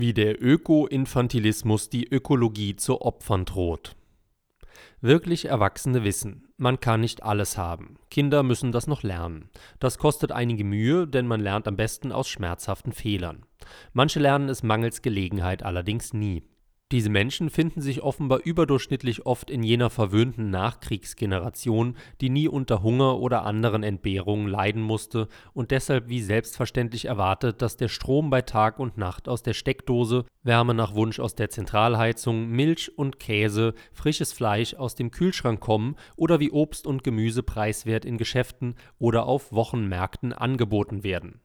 Wie der Öko-Infantilismus die Ökologie zu opfern droht. Wirklich Erwachsene wissen, man kann nicht alles haben. Kinder müssen das noch lernen. Das kostet einige Mühe, denn man lernt am besten aus schmerzhaften Fehlern. Manche lernen es mangels Gelegenheit allerdings nie. Diese Menschen finden sich offenbar überdurchschnittlich oft in jener verwöhnten Nachkriegsgeneration, die nie unter Hunger oder anderen Entbehrungen leiden musste und deshalb wie selbstverständlich erwartet, dass der Strom bei Tag und Nacht aus der Steckdose, Wärme nach Wunsch aus der Zentralheizung, Milch und Käse, frisches Fleisch aus dem Kühlschrank kommen oder wie Obst und Gemüse preiswert in Geschäften oder auf Wochenmärkten angeboten werden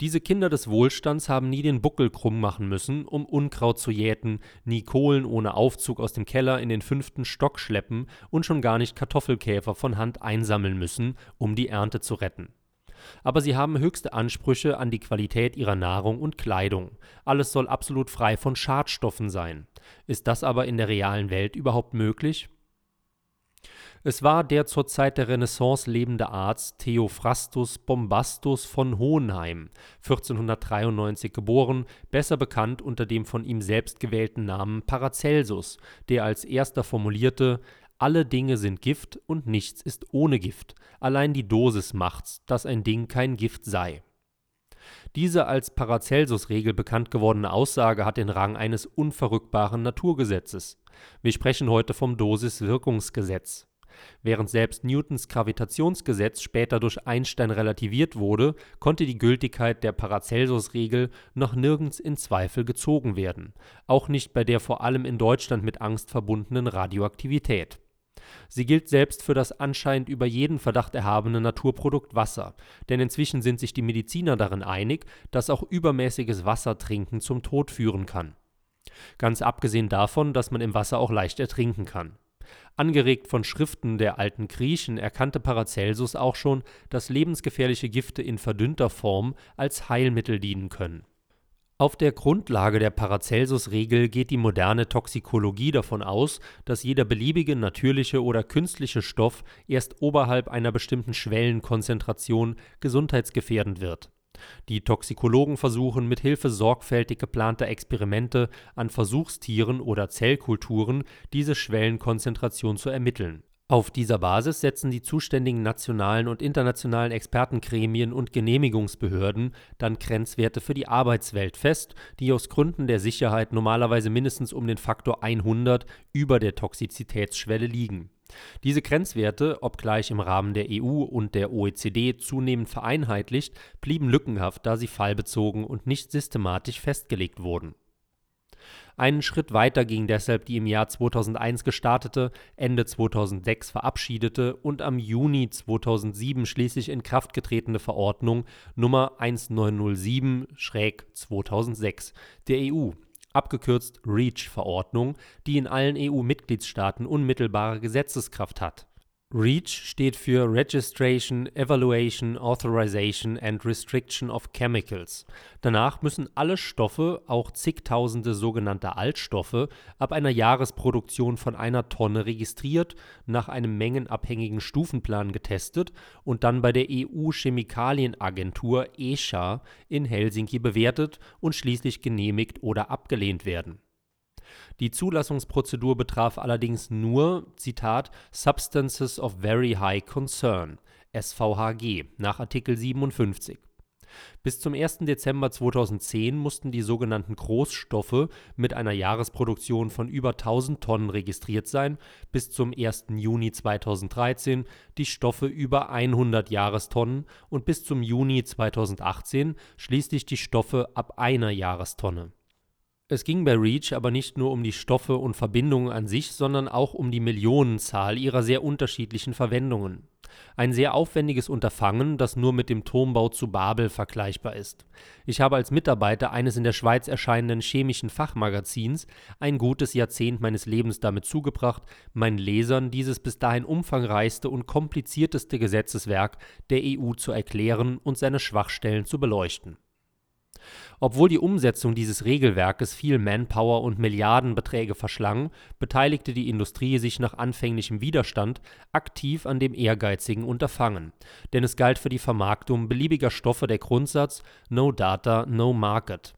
diese Kinder des Wohlstands haben nie den Buckel krumm machen müssen, um Unkraut zu jäten, nie Kohlen ohne Aufzug aus dem Keller in den fünften Stock schleppen und schon gar nicht Kartoffelkäfer von Hand einsammeln müssen, um die Ernte zu retten. Aber sie haben höchste Ansprüche an die Qualität ihrer Nahrung und Kleidung. Alles soll absolut frei von Schadstoffen sein. Ist das aber in der realen Welt überhaupt möglich? Es war der zur Zeit der Renaissance lebende Arzt Theophrastus Bombastus von Hohenheim, 1493 geboren, besser bekannt unter dem von ihm selbst gewählten Namen Paracelsus, der als erster formulierte: Alle Dinge sind Gift und nichts ist ohne Gift, allein die Dosis macht's, dass ein Ding kein Gift sei. Diese als Paracelsus-Regel bekannt gewordene Aussage hat den Rang eines unverrückbaren Naturgesetzes. Wir sprechen heute vom Dosis-Wirkungsgesetz Während selbst Newtons Gravitationsgesetz später durch Einstein relativiert wurde, konnte die Gültigkeit der Paracelsus-Regel noch nirgends in Zweifel gezogen werden, auch nicht bei der vor allem in Deutschland mit Angst verbundenen Radioaktivität. Sie gilt selbst für das anscheinend über jeden Verdacht erhabene Naturprodukt Wasser, denn inzwischen sind sich die Mediziner darin einig, dass auch übermäßiges Wassertrinken zum Tod führen kann. Ganz abgesehen davon, dass man im Wasser auch leicht ertrinken kann Angeregt von Schriften der alten Griechen erkannte Paracelsus auch schon, dass lebensgefährliche Gifte in verdünnter Form als Heilmittel dienen können. Auf der Grundlage der Paracelsus-Regel geht die moderne Toxikologie davon aus, dass jeder beliebige natürliche oder künstliche Stoff erst oberhalb einer bestimmten Schwellenkonzentration gesundheitsgefährdend wird die Toxikologen versuchen mit Hilfe sorgfältig geplanter Experimente an Versuchstieren oder Zellkulturen diese Schwellenkonzentration zu ermitteln. Auf dieser Basis setzen die zuständigen nationalen und internationalen Expertengremien und Genehmigungsbehörden dann Grenzwerte für die Arbeitswelt fest, die aus Gründen der Sicherheit normalerweise mindestens um den Faktor 100 über der Toxizitätsschwelle liegen diese Grenzwerte, obgleich im Rahmen der EU und der OECD zunehmend vereinheitlicht, blieben lückenhaft, da sie fallbezogen und nicht systematisch festgelegt wurden. Einen Schritt weiter ging deshalb die im Jahr 2001 gestartete, Ende 2006 verabschiedete und am Juni 2007 schließlich in Kraft getretene Verordnung Nummer 1907/2006 der EU abgekürzt REACH-Verordnung, die in allen EU-Mitgliedstaaten unmittelbare Gesetzeskraft hat REACH steht für Registration, Evaluation, Authorization and Restriction of Chemicals. Danach müssen alle Stoffe, auch zigtausende sogenannte Altstoffe, ab einer Jahresproduktion von einer Tonne registriert, nach einem mengenabhängigen Stufenplan getestet und dann bei der EU-Chemikalienagentur ECHA in Helsinki bewertet und schließlich genehmigt oder abgelehnt werden die Zulassungsprozedur betraf allerdings nur „ Zitat Substances of Very High Concern “(SVHG) nach Artikel 57. Bis zum 1. Dezember 2010 mussten die sogenannten Großstoffe mit einer Jahresproduktion von über 1000 Tonnen registriert sein, bis zum 1. Juni 2013 die Stoffe über 100 Jahrestonnen und bis zum Juni 2018 schließlich die Stoffe ab einer Jahrestonne es ging bei REACH aber nicht nur um die Stoffe und Verbindungen an sich, sondern auch um die Millionenzahl ihrer sehr unterschiedlichen Verwendungen. Ein sehr aufwendiges Unterfangen, das nur mit dem Turmbau zu Babel vergleichbar ist. Ich habe als Mitarbeiter eines in der Schweiz erscheinenden chemischen Fachmagazins ein gutes Jahrzehnt meines Lebens damit zugebracht, meinen Lesern dieses bis dahin umfangreichste und komplizierteste Gesetzeswerk der EU zu erklären und seine Schwachstellen zu beleuchten obwohl die Umsetzung dieses Regelwerkes viel Manpower und Milliardenbeträge verschlang, beteiligte die Industrie sich nach anfänglichem Widerstand aktiv an dem ehrgeizigen Unterfangen, denn es galt für die Vermarktung beliebiger Stoffe der Grundsatz No Data, No Market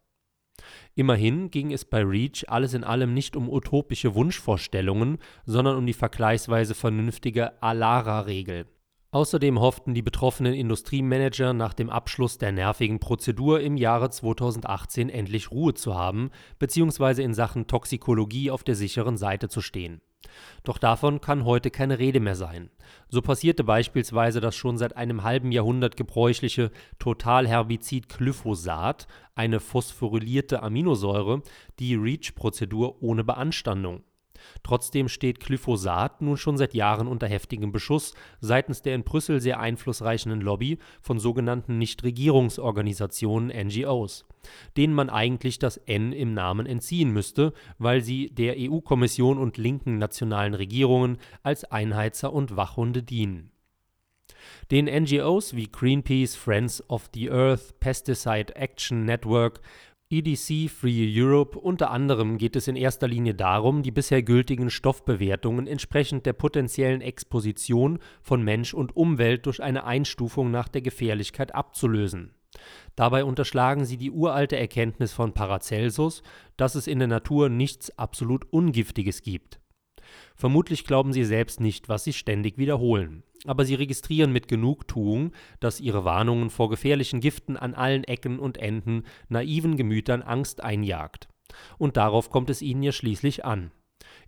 Immerhin ging es bei REACH alles in allem nicht um utopische Wunschvorstellungen, sondern um die vergleichsweise vernünftige ALARA-Regel. Außerdem hofften die betroffenen Industriemanager nach dem Abschluss der nervigen Prozedur im Jahre 2018 endlich Ruhe zu haben bzw. in Sachen Toxikologie auf der sicheren Seite zu stehen. Doch davon kann heute keine Rede mehr sein. So passierte beispielsweise das schon seit einem halben Jahrhundert gebräuchliche Totalherbizid Glyphosat, eine phosphorylierte Aminosäure, die REACH-Prozedur ohne Beanstandung. Trotzdem steht Glyphosat nun schon seit Jahren unter heftigem Beschuss seitens der in Brüssel sehr einflussreichen Lobby von sogenannten Nichtregierungsorganisationen (NGOs), denen man eigentlich das N im Namen entziehen müsste, weil sie der EU-Kommission und linken nationalen Regierungen als Einheizer und Wachhunde dienen. Den NGOs wie Greenpeace, Friends of the Earth, Pesticide Action Network EDC Free Europe Unter anderem geht es in erster Linie darum, die bisher gültigen Stoffbewertungen entsprechend der potenziellen Exposition von Mensch und Umwelt durch eine Einstufung nach der Gefährlichkeit abzulösen. Dabei unterschlagen sie die uralte Erkenntnis von Paracelsus, dass es in der Natur nichts absolut Ungiftiges gibt Vermutlich glauben sie selbst nicht, was sie ständig wiederholen. Aber sie registrieren mit Genugtuung, dass ihre Warnungen vor gefährlichen Giften an allen Ecken und Enden naiven Gemütern Angst einjagt. Und darauf kommt es ihnen ja schließlich an.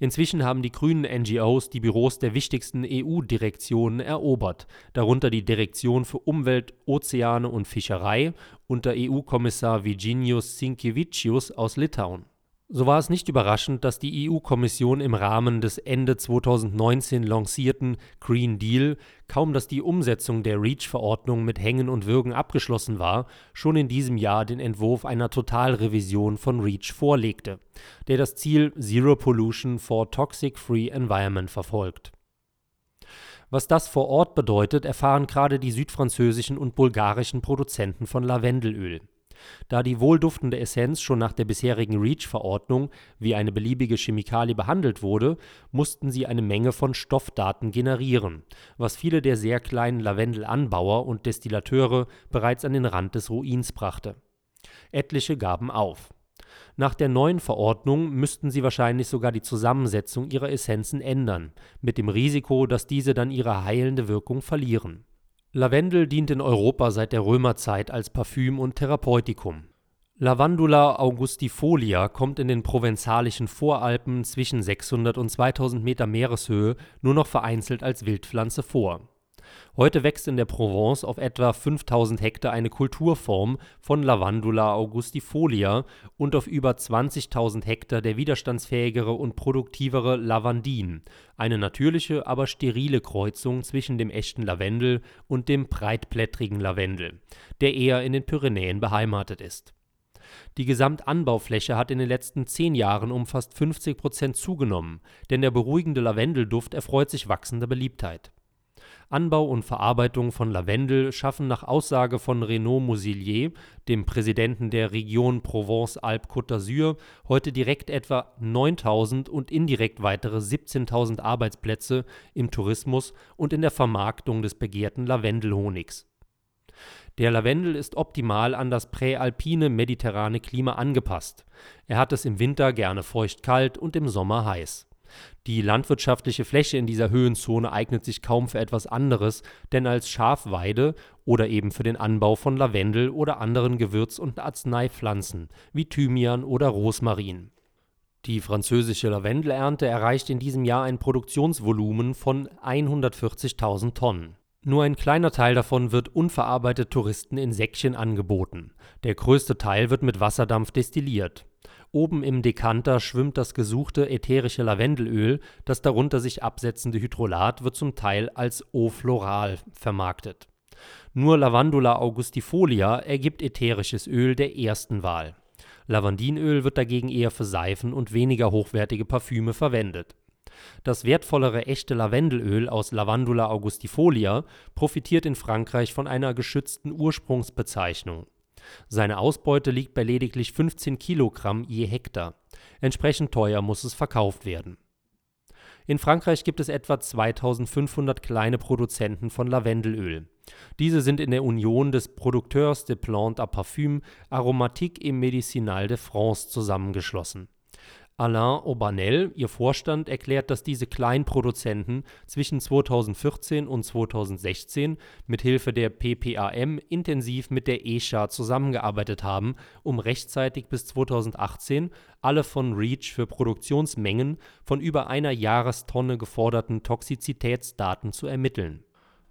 Inzwischen haben die grünen NGOs die Büros der wichtigsten EU-Direktionen erobert, darunter die Direktion für Umwelt, Ozeane und Fischerei unter EU-Kommissar Virginijus Sinkevičius aus Litauen so war es nicht überraschend, dass die EU-Kommission im Rahmen des Ende 2019 lancierten Green Deal, kaum dass die Umsetzung der REACH-Verordnung mit Hängen und Würgen abgeschlossen war, schon in diesem Jahr den Entwurf einer Totalrevision von REACH vorlegte, der das Ziel Zero Pollution for Toxic Free Environment verfolgt. Was das vor Ort bedeutet, erfahren gerade die südfranzösischen und bulgarischen Produzenten von Lavendelöl da die wohlduftende Essenz schon nach der bisherigen REACH-Verordnung wie eine beliebige Chemikalie behandelt wurde, mussten sie eine Menge von Stoffdaten generieren, was viele der sehr kleinen Lavendelanbauer und Destillateure bereits an den Rand des Ruins brachte. Etliche gaben auf. Nach der neuen Verordnung müssten sie wahrscheinlich sogar die Zusammensetzung ihrer Essenzen ändern, mit dem Risiko, dass diese dann ihre heilende Wirkung verlieren Lavendel dient in Europa seit der Römerzeit als Parfüm und Therapeutikum. Lavandula augustifolia kommt in den provenzalischen Voralpen zwischen 600 und 2000 Meter Meereshöhe nur noch vereinzelt als Wildpflanze vor Heute wächst in der Provence auf etwa 5000 Hektar eine Kulturform von Lavandula augustifolia und auf über 20.000 Hektar der widerstandsfähigere und produktivere Lavandin, eine natürliche, aber sterile Kreuzung zwischen dem Echten Lavendel und dem Breitblättrigen Lavendel, der eher in den Pyrenäen beheimatet ist. Die Gesamtanbaufläche hat in den letzten zehn Jahren um fast 50 Prozent zugenommen, denn der beruhigende Lavendelduft erfreut sich wachsender Beliebtheit Anbau und Verarbeitung von Lavendel schaffen nach Aussage von Renaud Muselier, dem Präsidenten der Region Provence-Alpes-Côte d'Azur, heute direkt etwa 9.000 und indirekt weitere 17.000 Arbeitsplätze im Tourismus und in der Vermarktung des begehrten Lavendelhonigs. Der Lavendel ist optimal an das präalpine mediterrane Klima angepasst. Er hat es im Winter gerne feucht-kalt und im Sommer heiß die landwirtschaftliche Fläche in dieser Höhenzone eignet sich kaum für etwas anderes denn als Schafweide oder eben für den Anbau von Lavendel oder anderen Gewürz und Arzneipflanzen wie Thymian oder Rosmarin. Die französische Lavendelernte erreicht in diesem Jahr ein Produktionsvolumen von 140.000 Tonnen. Nur ein kleiner Teil davon wird unverarbeitet Touristen in Säckchen angeboten, der größte Teil wird mit Wasserdampf destilliert Oben im Dekanter schwimmt das gesuchte ätherische Lavendelöl, das darunter sich absetzende Hydrolat wird zum Teil als Eau floral vermarktet. Nur Lavandula augustifolia ergibt ätherisches Öl der ersten Wahl. Lavandinöl wird dagegen eher für Seifen und weniger hochwertige Parfüme verwendet. Das wertvollere echte Lavendelöl aus Lavandula augustifolia profitiert in Frankreich von einer geschützten Ursprungsbezeichnung seine Ausbeute liegt bei lediglich 15 Kilogramm je Hektar. Entsprechend teuer muss es verkauft werden. In Frankreich gibt es etwa 2500 kleine Produzenten von Lavendelöl. Diese sind in der Union des Producteurs de Plantes à Parfum Aromatique et Médicinales de France zusammengeschlossen. Alain Aubanel, ihr Vorstand, erklärt, dass diese Kleinproduzenten zwischen 2014 und 2016 mit Hilfe der PPAM intensiv mit der ESHA zusammengearbeitet haben, um rechtzeitig bis 2018 alle von REACH für Produktionsmengen von über einer Jahrestonne geforderten Toxizitätsdaten zu ermitteln.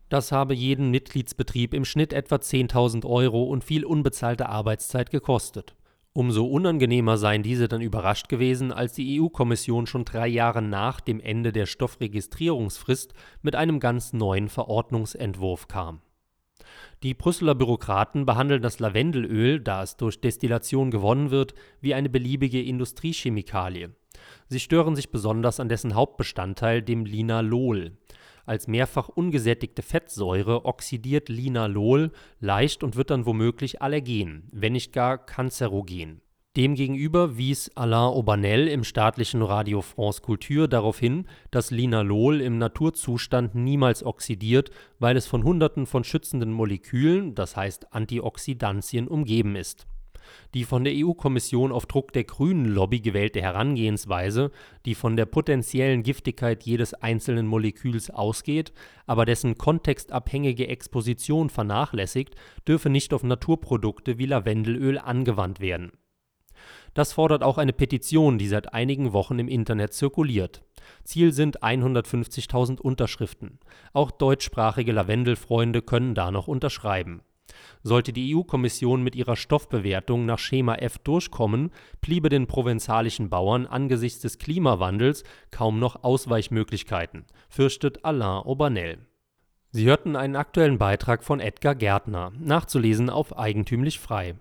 Das habe jeden Mitgliedsbetrieb im Schnitt etwa 10.000 Euro und viel unbezahlte Arbeitszeit gekostet. Umso unangenehmer seien diese dann überrascht gewesen, als die EU-Kommission schon drei Jahre nach dem Ende der Stoffregistrierungsfrist mit einem ganz neuen Verordnungsentwurf kam. Die Brüsseler Bürokraten behandeln das Lavendelöl, da es durch Destillation gewonnen wird, wie eine beliebige Industriechemikalie. Sie stören sich besonders an dessen Hauptbestandteil, dem Linalol. Als mehrfach ungesättigte Fettsäure oxidiert Linalol leicht und wird dann womöglich allergen, wenn nicht gar kanzerogen. Demgegenüber wies Alain Aubanel im staatlichen Radio France Culture darauf hin, dass Linalol im Naturzustand niemals oxidiert, weil es von Hunderten von schützenden Molekülen, das heißt Antioxidantien, umgeben ist die von der EU-Kommission auf Druck der Grünen-Lobby gewählte Herangehensweise, die von der potenziellen Giftigkeit jedes einzelnen Moleküls ausgeht, aber dessen kontextabhängige Exposition vernachlässigt, dürfe nicht auf Naturprodukte wie Lavendelöl angewandt werden. Das fordert auch eine Petition, die seit einigen Wochen im Internet zirkuliert. Ziel sind 150.000 Unterschriften. Auch deutschsprachige Lavendelfreunde können da noch unterschreiben sollte die EU-Kommission mit ihrer Stoffbewertung nach Schema F durchkommen, bliebe den provenzalischen Bauern angesichts des Klimawandels kaum noch Ausweichmöglichkeiten, fürchtet Alain Aubanel. Sie hörten einen aktuellen Beitrag von Edgar Gärtner, nachzulesen auf eigentümlich frei